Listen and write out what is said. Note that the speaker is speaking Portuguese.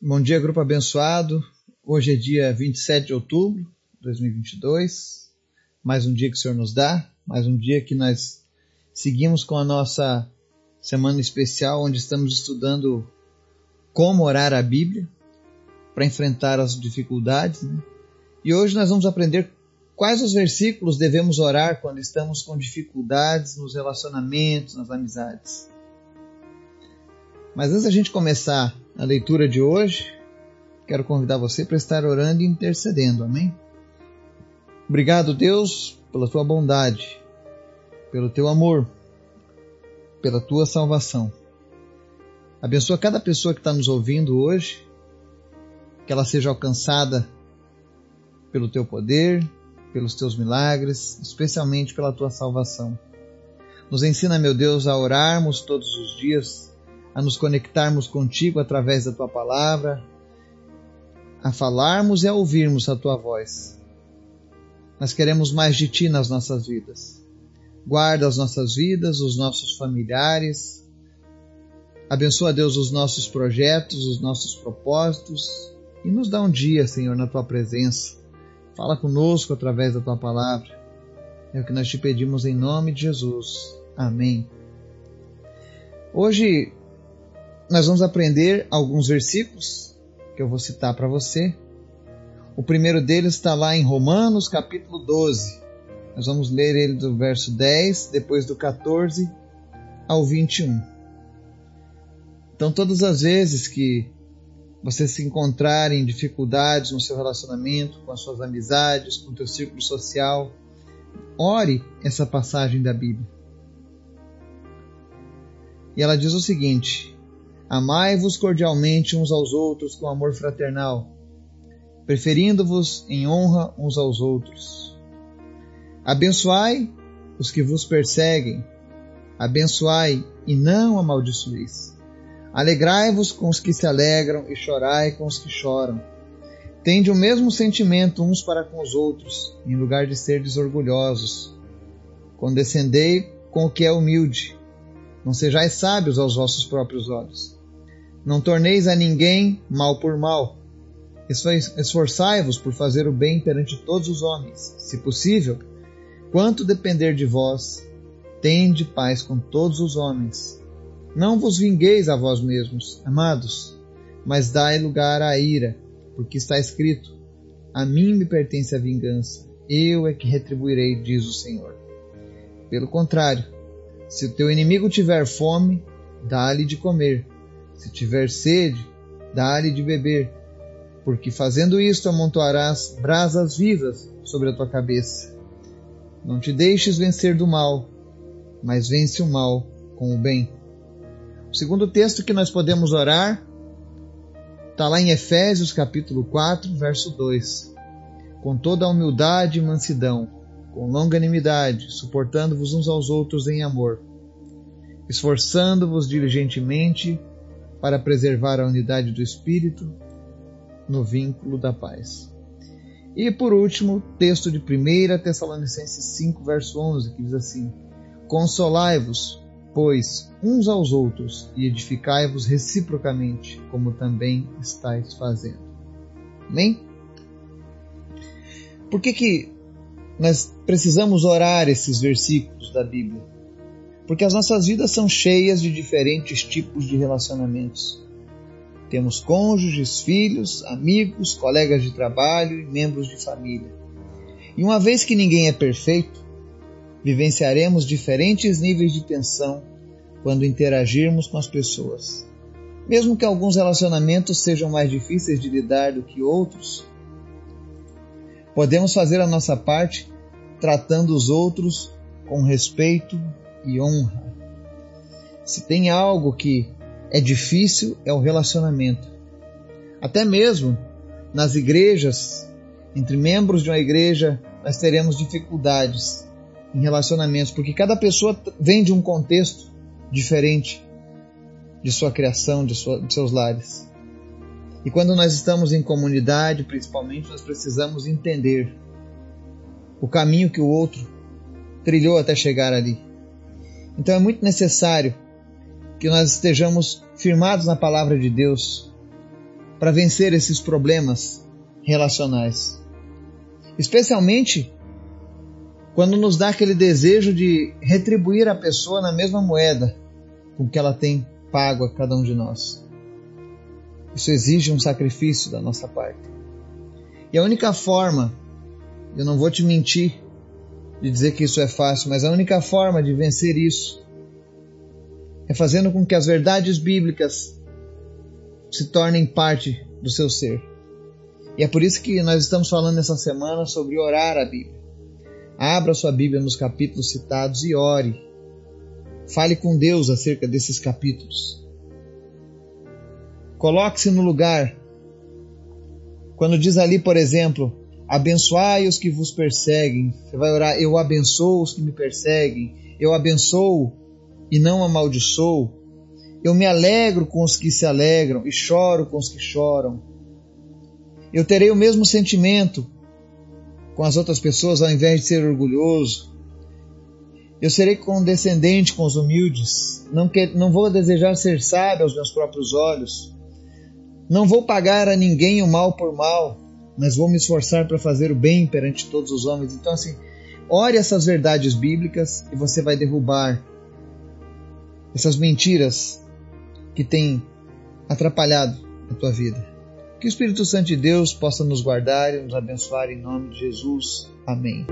Bom dia, grupo abençoado. Hoje é dia 27 de outubro de 2022. Mais um dia que o Senhor nos dá, mais um dia que nós seguimos com a nossa semana especial, onde estamos estudando como orar a Bíblia para enfrentar as dificuldades. Né? E hoje nós vamos aprender quais os versículos devemos orar quando estamos com dificuldades nos relacionamentos, nas amizades. Mas antes da gente começar a leitura de hoje, quero convidar você para estar orando e intercedendo, amém? Obrigado, Deus, pela tua bondade, pelo teu amor, pela tua salvação. Abençoa cada pessoa que está nos ouvindo hoje, que ela seja alcançada pelo teu poder, pelos teus milagres, especialmente pela tua salvação. Nos ensina, meu Deus, a orarmos todos os dias a nos conectarmos contigo através da tua palavra, a falarmos e a ouvirmos a tua voz. Nós queremos mais de ti nas nossas vidas. Guarda as nossas vidas, os nossos familiares. Abençoa, Deus, os nossos projetos, os nossos propósitos e nos dá um dia, Senhor, na tua presença. Fala conosco através da tua palavra. É o que nós te pedimos em nome de Jesus. Amém. Hoje nós vamos aprender alguns versículos que eu vou citar para você. O primeiro deles está lá em Romanos, capítulo 12. Nós vamos ler ele do verso 10, depois do 14 ao 21. Então, todas as vezes que você se encontrar em dificuldades no seu relacionamento, com as suas amizades, com o teu círculo social, ore essa passagem da Bíblia. E ela diz o seguinte: Amai-vos cordialmente uns aos outros com amor fraternal, preferindo-vos em honra uns aos outros. Abençoai os que vos perseguem, abençoai e não amaldiçoeis. Alegrai-vos com os que se alegram e chorai com os que choram. Tende o mesmo sentimento uns para com os outros, em lugar de serdes orgulhosos. Condescendei com o que é humilde. Não sejais sábios aos vossos próprios olhos. Não torneis a ninguém mal por mal. Esforçai-vos por fazer o bem perante todos os homens, se possível. Quanto depender de vós, tende paz com todos os homens. Não vos vingueis a vós mesmos, amados, mas dai lugar à ira, porque está escrito: A mim me pertence a vingança, eu é que retribuirei, diz o Senhor. Pelo contrário, se o teu inimigo tiver fome, dá-lhe de comer se tiver sede, dá-lhe de beber, porque fazendo isto amontoarás brasas vivas sobre a tua cabeça. Não te deixes vencer do mal, mas vence o mal com o bem. O segundo texto que nós podemos orar está lá em Efésios capítulo 4, verso 2. Com toda a humildade e mansidão, com longanimidade, suportando-vos uns aos outros em amor, esforçando-vos diligentemente para preservar a unidade do espírito no vínculo da paz. E por último, texto de 1 Tessalonicenses 5, verso 11, que diz assim: Consolai-vos, pois, uns aos outros e edificai-vos reciprocamente, como também estáis fazendo. Amém? Por que, que nós precisamos orar esses versículos da Bíblia? Porque as nossas vidas são cheias de diferentes tipos de relacionamentos. Temos cônjuges, filhos, amigos, colegas de trabalho e membros de família. E uma vez que ninguém é perfeito, vivenciaremos diferentes níveis de tensão quando interagirmos com as pessoas. Mesmo que alguns relacionamentos sejam mais difíceis de lidar do que outros, podemos fazer a nossa parte tratando os outros com respeito, e honra. Se tem algo que é difícil, é o relacionamento. Até mesmo nas igrejas, entre membros de uma igreja, nós teremos dificuldades em relacionamentos, porque cada pessoa vem de um contexto diferente de sua criação, de, sua, de seus lares. E quando nós estamos em comunidade, principalmente, nós precisamos entender o caminho que o outro trilhou até chegar ali. Então é muito necessário que nós estejamos firmados na palavra de Deus, para vencer esses problemas relacionais. Especialmente quando nos dá aquele desejo de retribuir a pessoa na mesma moeda com que ela tem pago a cada um de nós. Isso exige um sacrifício da nossa parte. E a única forma, eu não vou te mentir de dizer que isso é fácil, mas a única forma de vencer isso é fazendo com que as verdades bíblicas se tornem parte do seu ser. E é por isso que nós estamos falando essa semana sobre orar a Bíblia. Abra sua Bíblia nos capítulos citados e ore. Fale com Deus acerca desses capítulos. Coloque-se no lugar. Quando diz ali, por exemplo, abençoai os que vos perseguem, você vai orar, eu abençoo os que me perseguem, eu abençoo e não amaldiçoo. Eu me alegro com os que se alegram e choro com os que choram. Eu terei o mesmo sentimento com as outras pessoas ao invés de ser orgulhoso. Eu serei condescendente com os humildes. Não, que, não vou desejar ser sábio aos meus próprios olhos. Não vou pagar a ninguém o mal por mal, mas vou me esforçar para fazer o bem perante todos os homens. Então, assim, ore essas verdades bíblicas e você vai derrubar essas mentiras que têm atrapalhado a tua vida. Que o Espírito Santo de Deus possa nos guardar e nos abençoar em nome de Jesus. Amém.